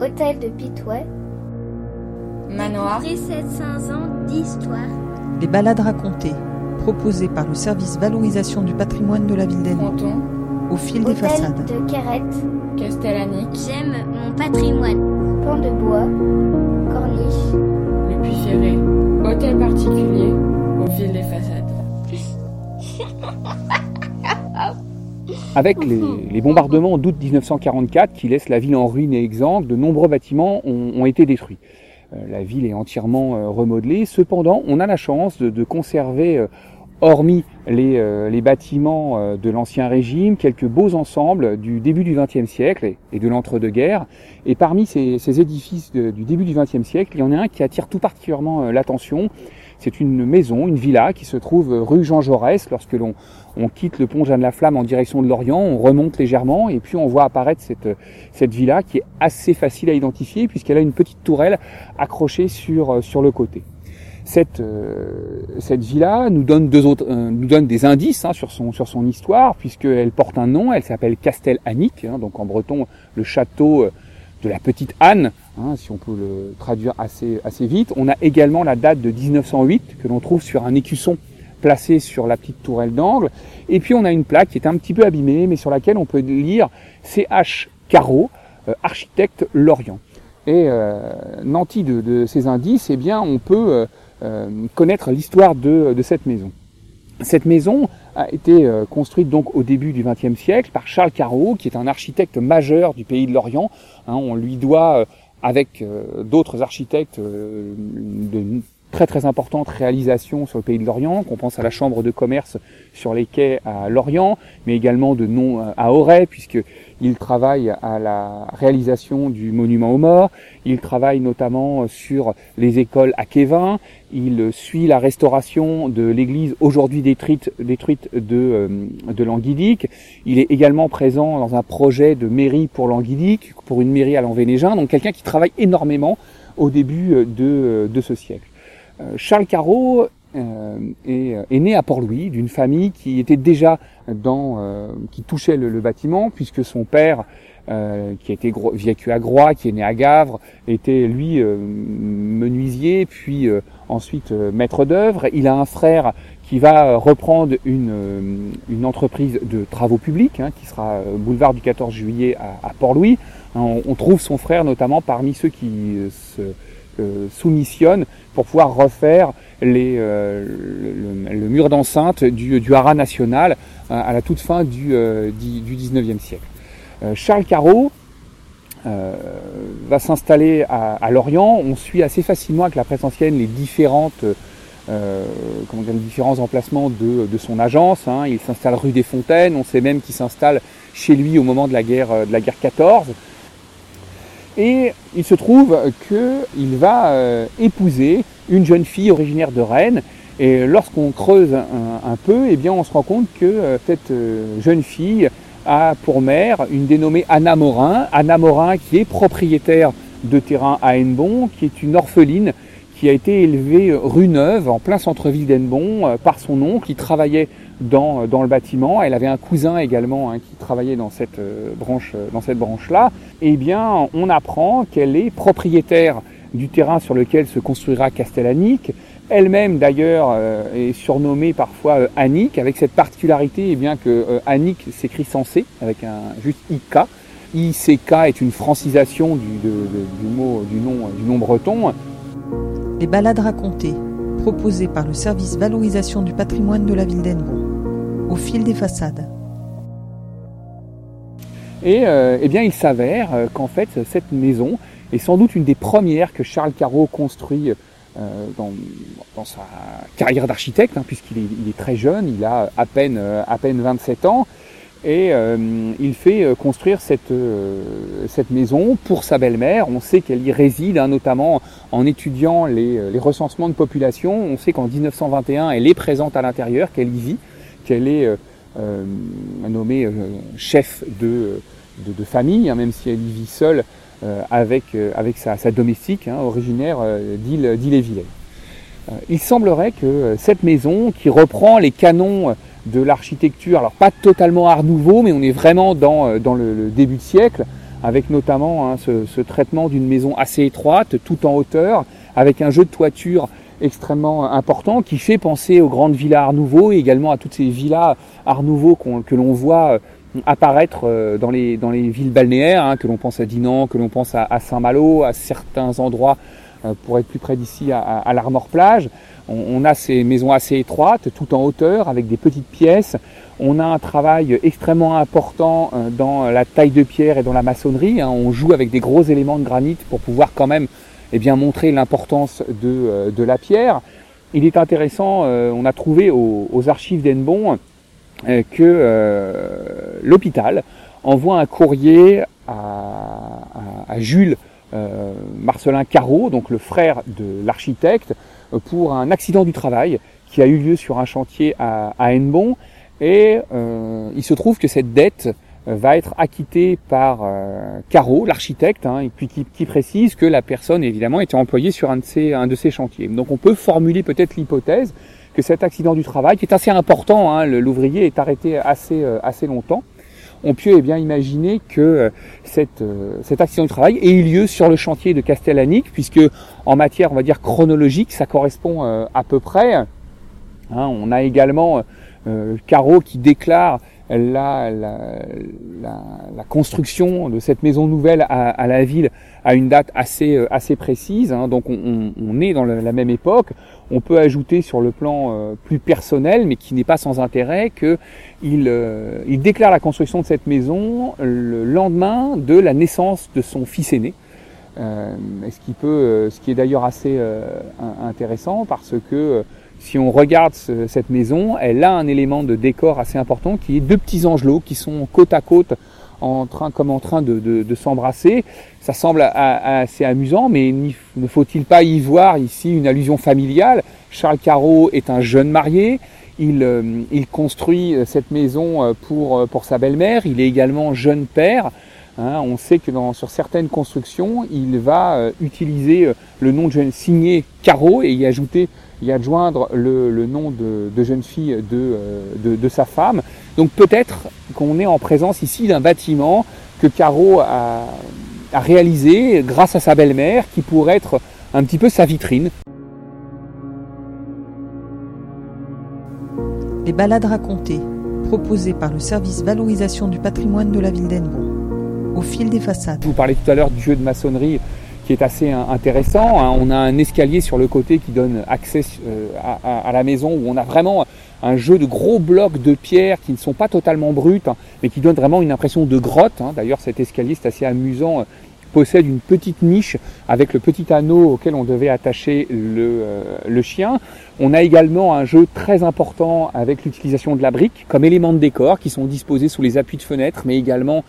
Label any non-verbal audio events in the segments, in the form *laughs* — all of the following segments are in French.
Hôtel de Pitouet. Manoir. Découvrez 700 ans d'histoire. Les balades racontées, proposées par le service valorisation du patrimoine de la ville Fronton. au fil des Hôtel façades. de Quérette. Castellanic. J'aime mon patrimoine. Pont de bois. Corniche. Le Puy Ferré. Hôtel particulier. Au fil des façades. *laughs* Avec les, les bombardements d'août 1944 qui laissent la ville en ruine et exsangue, de nombreux bâtiments ont, ont été détruits. Euh, la ville est entièrement euh, remodelée. Cependant, on a la chance de, de conserver, euh, hormis les, les bâtiments de l'Ancien Régime, quelques beaux ensembles du début du XXe siècle et, et de l'entre-deux-guerres. Et parmi ces, ces édifices de- du début du XXe siècle, il y en a un qui attire tout particulièrement l'attention. C'est une maison, une villa qui se trouve rue Jean Jaurès. Lorsque l'on on quitte le pont Jeanne Laflamme en direction de Lorient, on remonte légèrement et puis on voit apparaître cette, cette villa qui est assez facile à identifier puisqu'elle a une petite tourelle accrochée sur, euh, sur le côté. Cette, euh, cette villa nous donne, deux autres, euh, nous donne des indices hein, sur, son, sur son histoire puisqu'elle porte un nom, elle s'appelle Castel Annick, hein, donc en breton le château de la petite Anne, hein, si on peut le traduire assez, assez vite. On a également la date de 1908 que l'on trouve sur un écusson placé sur la petite tourelle d'angle. Et puis on a une plaque qui est un petit peu abîmée, mais sur laquelle on peut lire CH Caro, euh, architecte Lorient. Et euh, nanti de, de ces indices, eh bien, on peut euh, euh, connaître l'histoire de, de cette maison. Cette maison a été euh, construite donc au début du XXe siècle par Charles Caro, qui est un architecte majeur du pays de l'Orient. Hein, on lui doit, euh, avec euh, d'autres architectes, très très importantes réalisations sur le pays de l'Orient, qu'on pense à la chambre de commerce sur les quais à Lorient, mais également de nom euh, à Auray, puisqu'il travaille à la réalisation du monument aux morts, il travaille notamment sur les écoles à Quévin, il suit la restauration de l'église aujourd'hui détruite, détruite de, euh, de Languidic, il est également présent dans un projet de mairie pour Languidic, pour une mairie à Lanvénégin, donc quelqu'un qui travaille énormément au début euh, de, de ce siècle. Euh, Charles Caro euh, est, est né à Port-Louis d'une famille qui était déjà dans, euh, qui touchait le, bâtiment puisque son père, euh, qui a été vécu à Groix, qui est né à Gavre, était lui euh, menuisier puis euh, ensuite euh, maître d'œuvre. Il a un frère qui va euh, reprendre une, euh, entreprise de travaux publics hein, qui sera euh, boulevard du 14 juillet à, Port-Louis. Hein, On, on trouve son frère notamment parmi ceux qui euh, se euh, soumissionnent pour pouvoir refaire euh, le, mur d'enceinte du, haras national euh, à la toute fin du, euh, du, du 19e siècle. Charles Caro va s'installer à, Lorient. On suit assez facilement avec la presse ancienne les différentes différents emplacements de, son agence. hein. Il s'installe rue des Fontaines. On sait même qu'il s'installe chez lui au moment de la guerre de la guerre 14. Et il se trouve qu'il va euh, épouser une jeune fille originaire de Rennes. Et lorsqu'on creuse un, peu, eh bien, on se rend compte que euh, cette euh, jeune fille a pour mère une dénommée Anna Morin. Anna Morin qui est propriétaire de terrain à Hennebon, qui est une orpheline qui a été élevée rue Neuve, en plein centre-ville d'Hennebon, par son oncle, qui travaillait dans, dans le bâtiment. Elle avait un cousin également hein, qui travaillait dans cette euh, branche, euh, dans cette branche-là. Eh bien, on apprend qu'elle est propriétaire du terrain sur lequel se construira Castellanic. Elle-même, d'ailleurs, euh, est surnommée parfois euh, Annick, avec cette particularité eh bien, que euh, Annick s'écrit sans C, avec un juste IK. ICK est une francisation du, mot, du nom, du nom breton. Les balades racontées, proposées par le service valorisation du patrimoine de la ville d'Hennebon, au fil des façades. Et euh, eh bien, il s'avère euh, qu'en fait, cette maison est sans doute une des premières que Charles Caro construit euh, dans, sa carrière d'architecte, hein, puisqu'il est, très jeune, il a à peine, à peine 27 ans, et il fait construire cette, maison pour sa belle-mère. On sait qu'elle y réside, hein, notamment en étudiant les recensements de population. On sait qu'en 1921, elle est présente à l'intérieur, qu'elle y vit, qu'elle est euh, euh, nommée euh, chef de, famille, hein, même si elle y vit seule avec, avec sa, domestique, hein, originaire d'Ille-et-Vilaine. Il semblerait que cette maison, qui reprend les canons de l'architecture, alors pas totalement art nouveau, mais on est vraiment dans, dans le, début de siècle, avec notamment hein, ce, traitement d'une maison assez étroite, tout en hauteur, avec un jeu de toiture extrêmement important qui fait penser aux grandes villas Art Nouveau et également à toutes ces villas Art Nouveau que l'on voit apparaître dans les, dans les villes balnéaires, hein, que l'on pense à Dinan, que l'on pense à, Saint-Malo, à certains endroits pour être plus près d'ici à, à l'Armor Plage. On, a ces maisons assez étroites, tout en hauteur, avec des petites pièces. On a un travail extrêmement important euh, dans la taille de pierre et dans la maçonnerie. Hein. On joue avec des gros éléments de granit pour pouvoir quand même eh bien, montrer l'importance de, euh, de, la pierre. Il est intéressant, euh, on a trouvé aux, archives d'Enbon que l'hôpital envoie un courrier à, à Jules Marcelin Carreau, donc le frère de l'architecte, pour un accident du travail qui a eu lieu sur un chantier à, à Hennebon. Et euh, il se trouve que cette dette va être acquittée par euh, Caro, l'architecte, hein, et puis qui, qui, précise que la personne évidemment était employée sur un de ces, un de ces chantiers. Donc on peut formuler peut-être l'hypothèse que cet accident du travail, qui est assez important, hein, l'ouvrier est arrêté assez, euh, assez longtemps, on peut eh bien imaginer que euh, cette, euh, cet accident du travail ait eu lieu sur le chantier de Castellanic, puisque en matière, on va dire chronologique, ça correspond euh, à peu près. Hein, on a également Caro qui déclare la, la, la, construction de cette maison nouvelle à, à, la ville à une date assez, assez précise. Hein, donc on, on, est dans la même époque. On peut ajouter sur le plan euh, plus personnel, mais qui n'est pas sans intérêt, qu'il euh, il déclare la construction de cette maison le lendemain de la naissance de son fils aîné. Euh, ce qui peut, ce qui est d'ailleurs assez intéressant parce que si on regarde cette maison, elle a un élément de décor assez important qui est deux petits angelots qui sont côte à côte en train, comme en train de, de, de s'embrasser. Ça semble assez amusant, mais ne faut-il pas y voir ici une allusion familiale? Charles Carreau est un jeune marié. Il, euh, il construit cette maison euh, pour, euh, pour sa belle-mère. Il est également jeune père. Hein, on sait que dans, sur certaines constructions, il va utiliser le nom de jeune signé Carreau et y ajouter y adjoindre le, le nom de, de, jeune fille de, de, de sa femme. Donc peut-être qu'on est en présence ici d'un bâtiment que Caro a, a réalisé grâce à sa belle-mère, qui pourrait être un petit peu sa vitrine. Les balades racontées, proposées par le service valorisation du patrimoine de la ville d'Enbon, au fil des façades. Je vous parlais tout à l'heure du jeu de maçonnerie qui est assez intéressant. Hein. On a un escalier sur le côté qui donne accès euh, à, la maison où on a vraiment un jeu de gros blocs de pierre qui ne sont pas totalement bruts, hein, mais qui donnent vraiment une impression de grotte. Hein. D'ailleurs, cet escalier, c'est assez amusant, possède une petite niche avec le petit anneau auquel on devait attacher le, euh, le chien. On a également un jeu très important avec l'utilisation de la brique comme élément de décor qui sont disposés sous les appuis de fenêtres, mais également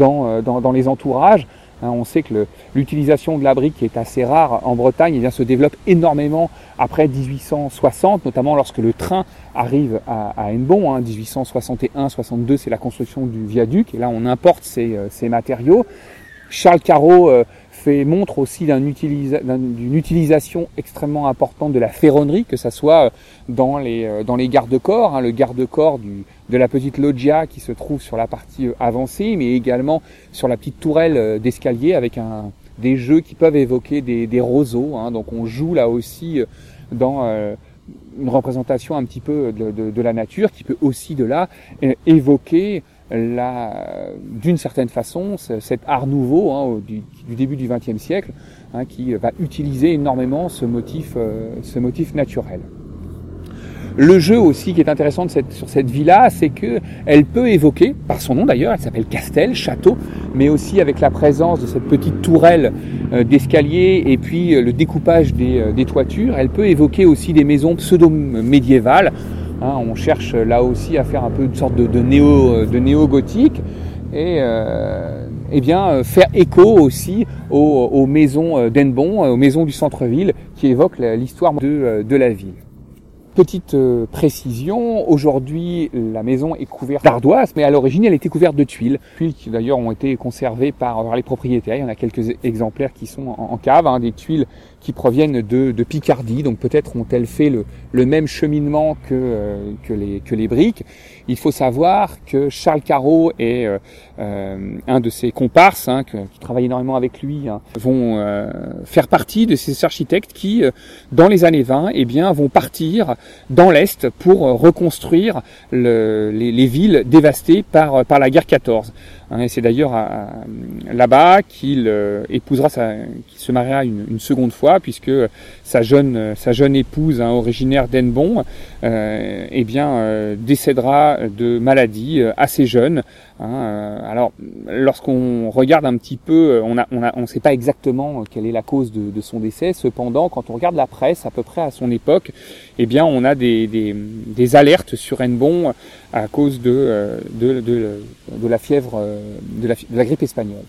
euh, dans les entourages. Hein, on sait que l'utilisation de la brique qui est assez rare en Bretagne, eh bien, se développe énormément après 1860, notamment lorsque le train arrive à, à. Hein, 1861-62, c'est la construction du viaduc, et là on importe ces, euh, ces matériaux. Charles euh, montre aussi d'une utilisation extrêmement importante de la ferronnerie, que ce soit euh, dans les, dans les garde-corps, hein, le garde-corps de la petite loggia qui se trouve sur la partie euh, avancée, mais également sur la petite tourelle euh, d'escalier avec des jeux qui peuvent évoquer des, roseaux. Hein. Donc on joue là aussi euh, dans une représentation un petit peu de, la nature qui peut aussi de là évoquer d'une certaine façon cet art nouveau hein, du, début du XXe siècle hein, qui va utiliser énormément ce motif, ce motif naturel. Le jeu aussi qui est intéressant sur cette villa, c'est que elle peut évoquer, par son nom d'ailleurs, elle s'appelle Castel, château, mais aussi avec la présence de cette petite tourelle euh, d'escalier et puis euh, le découpage euh, des, toitures, elle peut évoquer aussi des maisons pseudo-médiévales. Hein, on cherche là aussi à faire un peu une sorte de, de de néo-gothique et euh, bien faire écho aussi aux, aux maisons d'Enbon, aux maisons du centre-ville qui évoquent l'histoire de, de la ville. Petite euh, précision, aujourd'hui la maison est couverte d'ardoise, mais à l'origine elle était couverte de tuiles. Tuiles qui d'ailleurs ont été conservées par, les propriétaires. Il y en a quelques exemplaires qui sont en, cave, hein, des tuiles qui proviennent de, de Picardie, donc peut-être ont-elles fait le, le, même cheminement que, euh, que, les, que les briques. Il faut savoir que Charles Carreau est euh, euh un de ses comparses, hein, qui, qui travaille énormément avec lui, hein, vont euh, faire partie de ces architectes qui, dans les années 20, eh bien, vont partir dans l'Est pour reconstruire le, les, les, villes dévastées par, par la guerre 14. Hein, et c'est d'ailleurs là-bas qu'il épousera, sa, qu'il se mariera une, seconde fois puisque sa jeune, sa jeune épouse, hein, originaire d'Enbon, euh, eh bien, euh, décédera de maladie euh, assez jeune. Hein, euh, alors, lorsqu'on regarde un petit peu, on ne on on sait pas exactement quelle est la cause de, de, son décès. Cependant, quand on regarde la presse, à peu près à son époque, eh bien, on a des, alertes sur Enbon à cause de, de la fièvre, la, de la grippe espagnole.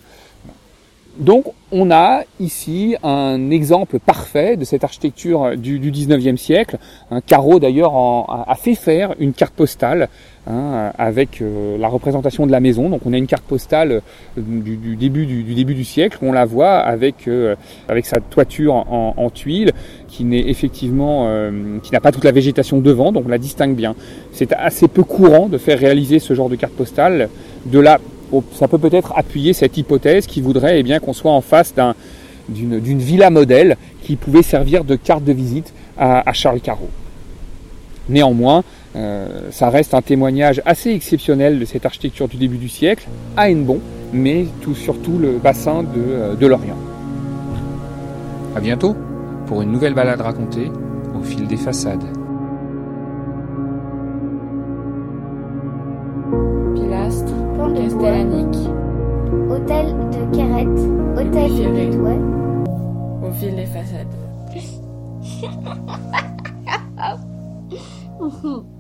Donc on a ici un exemple parfait de cette architecture du, du 19e siècle. Un carreau d'ailleurs a fait faire une carte postale hein, avec euh, la représentation de la maison. Donc on a une carte postale euh, du, début du, début du siècle. On la voit avec euh, avec sa toiture en, en tuiles qui n'est effectivement qui n'a pas toute la végétation devant, donc on la distingue bien. C'est assez peu courant de faire réaliser ce genre de carte postale. De là ça peut peut-être appuyer cette hypothèse qui voudrait eh bien qu'on soit en face d'une un, villa modèle qui pouvait servir de carte de visite à, à Charles Carreau. Néanmoins, euh, ça reste un témoignage assez exceptionnel de cette architecture du début du siècle, à Hennebon, mais tout, surtout le bassin de, de l'Orient. A bientôt pour une nouvelle balade racontée au fil des façades. Carrette, Hôtel de Pitouet, au fil des façades. *laughs*